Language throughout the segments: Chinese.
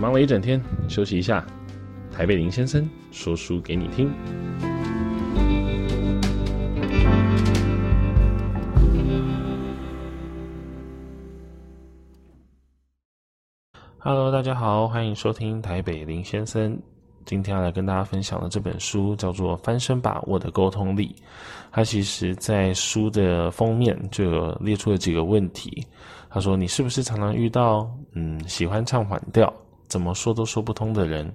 忙了一整天，休息一下。台北林先生说书给你听。Hello，大家好，欢迎收听台北林先生。今天要来跟大家分享的这本书叫做《翻身吧，我的沟通力》。它其实在书的封面就有列出了几个问题。他说：“你是不是常常遇到嗯喜欢唱反调，怎么说都说不通的人，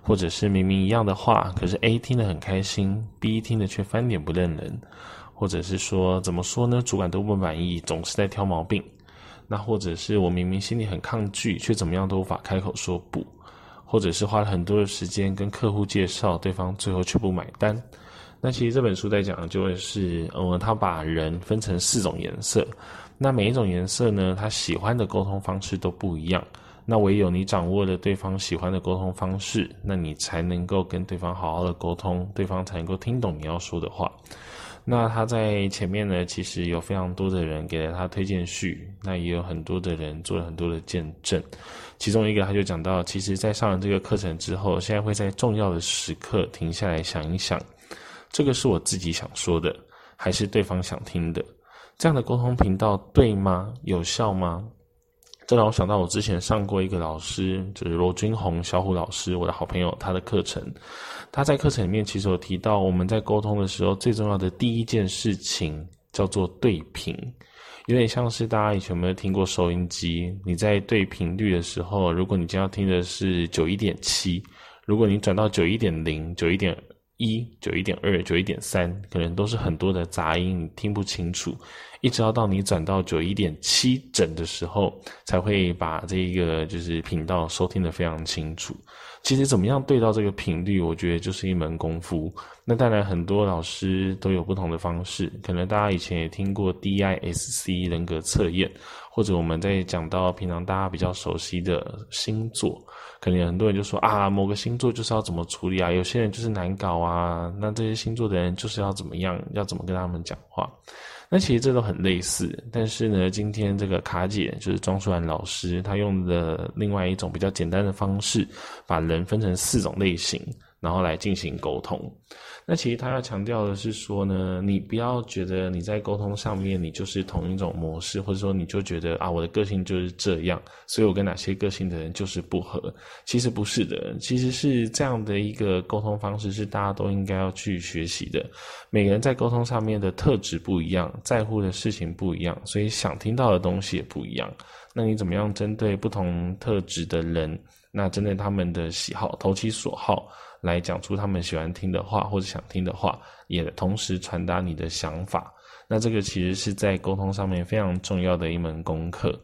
或者是明明一样的话，可是 A 听得很开心，B 听得却翻脸不认人，或者是说怎么说呢？主管都不满意，总是在挑毛病。那或者是我明明心里很抗拒，却怎么样都无法开口说不。”或者是花了很多的时间跟客户介绍，对方最后却不买单。那其实这本书在讲的就会是，呃，他把人分成四种颜色。那每一种颜色呢，他喜欢的沟通方式都不一样。那唯有你掌握了对方喜欢的沟通方式，那你才能够跟对方好好的沟通，对方才能够听懂你要说的话。那他在前面呢，其实有非常多的人给了他推荐序，那也有很多的人做了很多的见证。其中一个他就讲到，其实，在上了这个课程之后，现在会在重要的时刻停下来想一想，这个是我自己想说的，还是对方想听的？这样的沟通频道对吗？有效吗？这让我想到，我之前上过一个老师，就是罗君红小虎老师，我的好朋友，他的课程。他在课程里面其实有提到，我们在沟通的时候，最重要的第一件事情叫做对频，有点像是大家以前有没有听过收音机？你在对频率的时候，如果你今天要听的是九一点七，如果你转到九一点零、九一点一、九一点二、九一点三，可能都是很多的杂音，你听不清楚。一直要到你转到九一点七整的时候，才会把这个就是频道收听得非常清楚。其实怎么样对到这个频率，我觉得就是一门功夫。那当然很多老师都有不同的方式，可能大家以前也听过 DISC 人格测验，或者我们在讲到平常大家比较熟悉的星座，可能很多人就说啊，某个星座就是要怎么处理啊，有些人就是难搞啊，那这些星座的人就是要怎么样，要怎么跟他们讲话。那其实这都很类似，但是呢，今天这个卡姐就是庄淑兰老师，她用的另外一种比较简单的方式，把人分成四种类型，然后来进行沟通。那其实他要强调的是说呢，你不要觉得你在沟通上面你就是同一种模式，或者说你就觉得啊，我的个性就是这样，所以我跟哪些个性的人就是不合。其实不是的，其实是这样的一个沟通方式是大家都应该要去学习的。每个人在沟通上面的特质不一样，在乎的事情不一样，所以想听到的东西也不一样。那你怎么样针对不同特质的人，那针对他们的喜好，投其所好。来讲出他们喜欢听的话或者想听的话，也同时传达你的想法。那这个其实是在沟通上面非常重要的一门功课。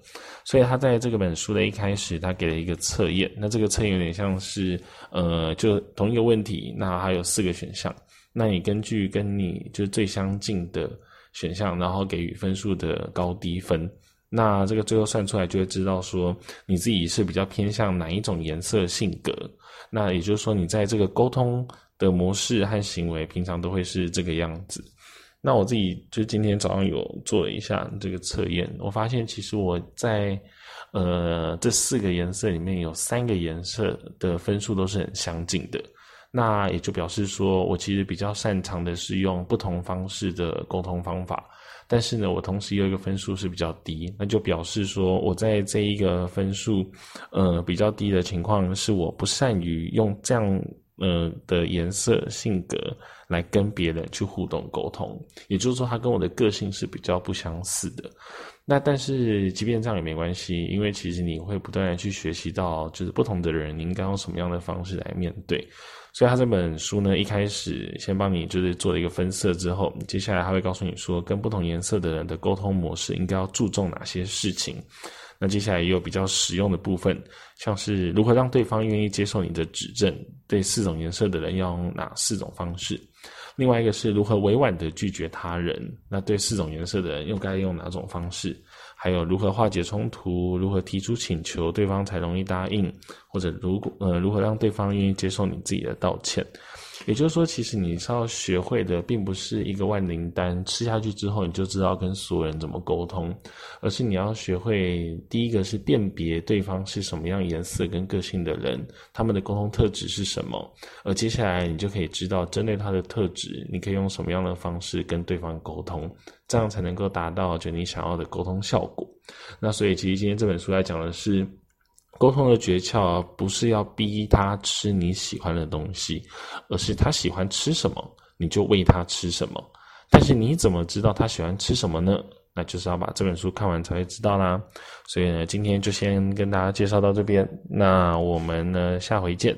所以他在这个本书的一开始，他给了一个测验。那这个测验有点像是，呃，就同一个问题，那还有四个选项。那你根据跟你就最相近的选项，然后给予分数的高低分。那这个最后算出来就会知道说你自己是比较偏向哪一种颜色性格。那也就是说，你在这个沟通的模式和行为，平常都会是这个样子。那我自己就今天早上有做了一下这个测验，我发现其实我在呃这四个颜色里面有三个颜色的分数都是很相近的。那也就表示说我其实比较擅长的是用不同方式的沟通方法。但是呢，我同时有一个分数是比较低，那就表示说我在这一个分数，呃，比较低的情况是我不善于用这样呃的颜色性格来跟别人去互动沟通，也就是说，他跟我的个性是比较不相似的。那但是即便这样也没关系，因为其实你会不断的去学习到，就是不同的人你应该用什么样的方式来面对。所以他这本书呢，一开始先帮你就是做了一个分色之后，接下来他会告诉你说，跟不同颜色的人的沟通模式应该要注重哪些事情。那接下来也有比较实用的部分，像是如何让对方愿意接受你的指正，对四种颜色的人要用哪四种方式。另外一个是如何委婉的拒绝他人，那对四种颜色的人又该用哪种方式？还有如何化解冲突，如何提出请求，对方才容易答应，或者如果呃如何让对方愿意接受你自己的道歉。也就是说，其实你是要学会的，并不是一个万灵丹，吃下去之后你就知道跟所有人怎么沟通，而是你要学会第一个是辨别对方是什么样颜色跟个性的人，他们的沟通特质是什么，而接下来你就可以知道针对他的特质，你可以用什么样的方式跟对方沟通，这样才能够达到就你想要的沟通效果。那所以，其实今天这本书来讲的是。沟通的诀窍不是要逼他吃你喜欢的东西，而是他喜欢吃什么，你就喂他吃什么。但是你怎么知道他喜欢吃什么呢？那就是要把这本书看完才会知道啦。所以呢，今天就先跟大家介绍到这边，那我们呢，下回见。